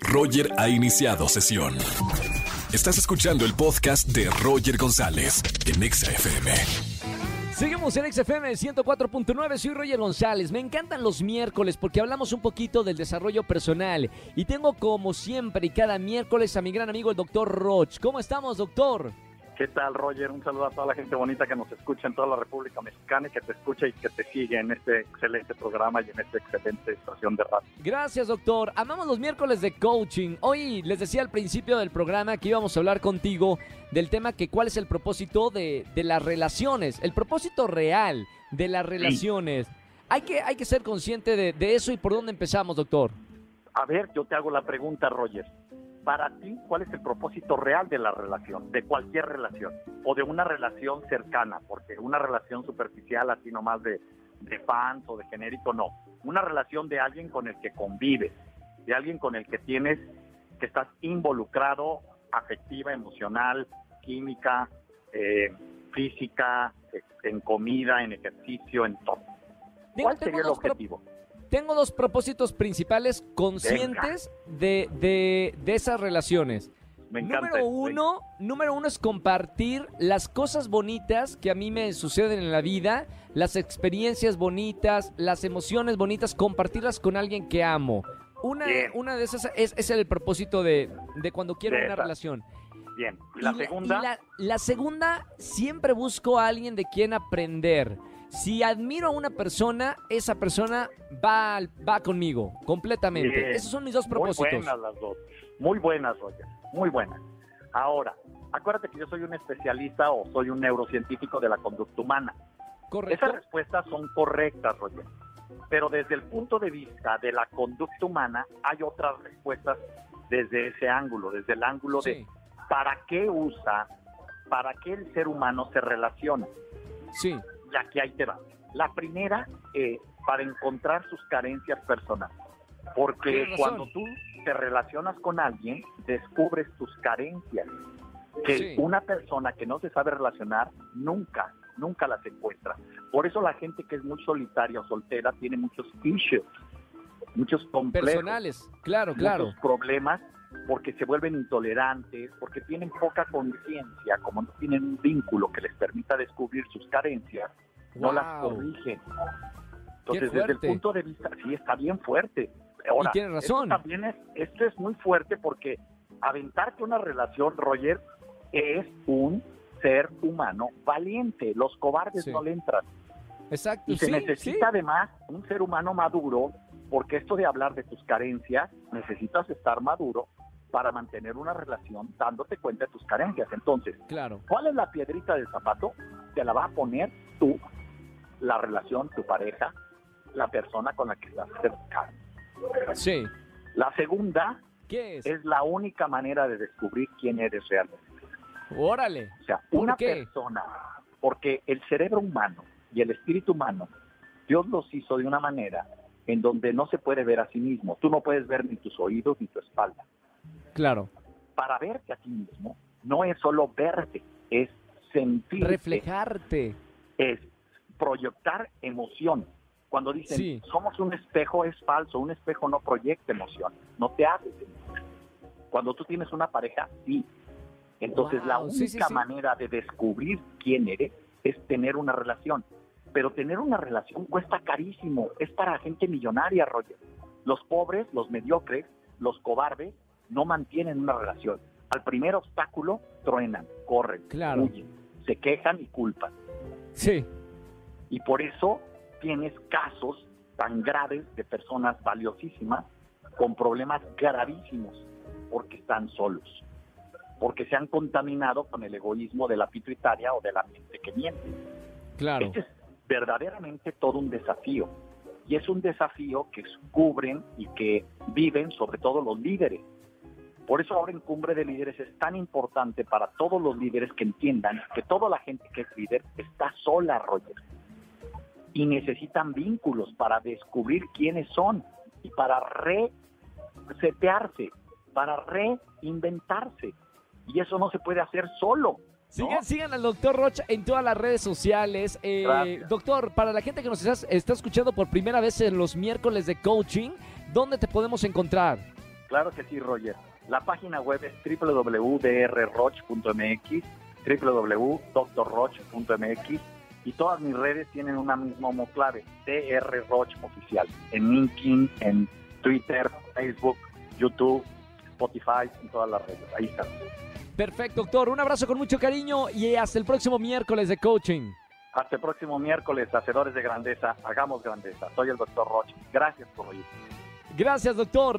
Roger ha iniciado sesión. Estás escuchando el podcast de Roger González en Exa FM. Seguimos en XFM 104.9, soy Roger González. Me encantan los miércoles porque hablamos un poquito del desarrollo personal. Y tengo como siempre y cada miércoles a mi gran amigo el doctor Roch. ¿Cómo estamos, doctor? ¿Qué tal, Roger? Un saludo a toda la gente bonita que nos escucha en toda la República Mexicana y que te escucha y que te sigue en este excelente programa y en esta excelente estación de radio. Gracias, doctor. Amamos los miércoles de coaching. Hoy les decía al principio del programa que íbamos a hablar contigo del tema que cuál es el propósito de, de las relaciones, el propósito real de las relaciones. Hay, que, hay que ser consciente de, de eso y por dónde empezamos, doctor. A ver, yo te hago la pregunta, Roger para ti, ¿cuál es el propósito real de la relación, de cualquier relación, o de una relación cercana? Porque una relación superficial, así nomás de, de fans o de genérico, no. Una relación de alguien con el que convives, de alguien con el que tienes, que estás involucrado afectiva, emocional, química, eh, física, en comida, en ejercicio, en todo. ¿Cuál sería el objetivo? Tengo dos propósitos principales conscientes de, de, de, esas relaciones. Me encanta, número uno, número uno es compartir las cosas bonitas que a mí me suceden en la vida, las experiencias bonitas, las emociones bonitas, compartirlas con alguien que amo. Una, una de esas es, es, el propósito de, de cuando quiero de una esa. relación. Bien, ¿Y la y segunda. y la, la segunda, siempre busco a alguien de quien aprender. Si admiro a una persona, esa persona va, va conmigo, completamente. Bien. Esos son mis dos propósitos. Muy buenas las dos. Muy buenas, Roger. Muy buenas. Ahora, acuérdate que yo soy un especialista o soy un neurocientífico de la conducta humana. ¿Correcto? Esas respuestas son correctas, Roger. Pero desde el punto de vista de la conducta humana, hay otras respuestas desde ese ángulo, desde el ángulo de para qué usa, para qué el ser humano se relaciona. sí, Y aquí ahí te va. La primera, eh, para encontrar sus carencias personales. Porque cuando tú te relacionas con alguien, descubres tus carencias. Que Sí. una persona que no se sabe relacionar, nunca, nunca las encuentra. Por eso la gente que es muy solitaria o soltera tiene muchos issues, muchos complejos personales, claro, claro. muchos problemas porque se vuelven intolerantes, porque tienen poca conciencia, como no tienen un vínculo que les permita descubrir sus carencias, no las corrigen. Entonces, desde el punto de vista, sí, está bien fuerte. Ahora, Y tienes razón. Esto también es, esto es muy fuerte porque aventarte una relación, Roger, es un ser humano valiente. Los cobardes Sí. no le entran. Exacto, Y se sí, necesita sí. además un ser humano maduro, porque esto de hablar de tus carencias, necesitas estar maduro para mantener una relación dándote cuenta de tus carencias. Entonces, Claro, ¿cuál es la piedrita del zapato? Te la va a poner tú, la relación, tu pareja, la persona con la que estás cercano. sí. La segunda ¿Qué es? es la única manera de descubrir quién eres realmente. Órale. O sea, ¿Por una qué? persona, porque el cerebro humano y el espíritu humano, Dios los hizo de una manera en donde no se puede ver a sí mismo. Tú no puedes ver ni tus oídos ni tu espalda. Claro. Para verte a ti mismo, no es solo verte, es sentir, Reflejarte. es proyectar emoción. Cuando dicen Sí. somos un espejo es falso, un espejo no proyecta emoción, no te hace sentir. Cuando tú tienes una pareja, sí. Entonces la única sí, sí, sí. manera de descubrir quién eres es tener una relación. Pero tener una relación cuesta carísimo, es para gente millonaria, Roger. Los pobres, los mediocres, los cobardes no mantienen una relación. Al primer obstáculo truenan, corren, Claro. huyen, se quejan y culpan. Sí. Y por eso tienes casos tan graves de personas valiosísimas con problemas gravísimos porque están solos, porque se han contaminado con el egoísmo de la pituitaria o de la mente que miente. Claro. Este es verdaderamente todo un desafío. Y es un desafío que cubren y que viven sobre todo los líderes. Por eso ahora en Cumbre de Líderes es tan importante para todos los líderes que entiendan que toda la gente que es líder está sola, Roger. Y necesitan vínculos para descubrir quiénes son y para resetearse, para reinventarse. Y eso no se puede hacer solo. ¿no? Sigan, sigan al doctor Rocha en todas las redes sociales. Eh, doctor, para la gente que nos está, está escuchando por primera vez en los miércoles de coaching, ¿dónde te podemos encontrar? Claro que sí, Roger. La página web es www.drroch.mx, www.drroch.mx y todas mis redes tienen una misma clave, DR Roch Oficial, en LinkedIn, en Twitter, Facebook, YouTube, Spotify y todas las redes. Ahí está. Perfecto, doctor. Un abrazo con mucho cariño y hasta el próximo miércoles de coaching. Hasta el próximo miércoles, Hacedores de Grandeza, hagamos grandeza. Soy el doctor Roch. Gracias por oír. Gracias, doctor.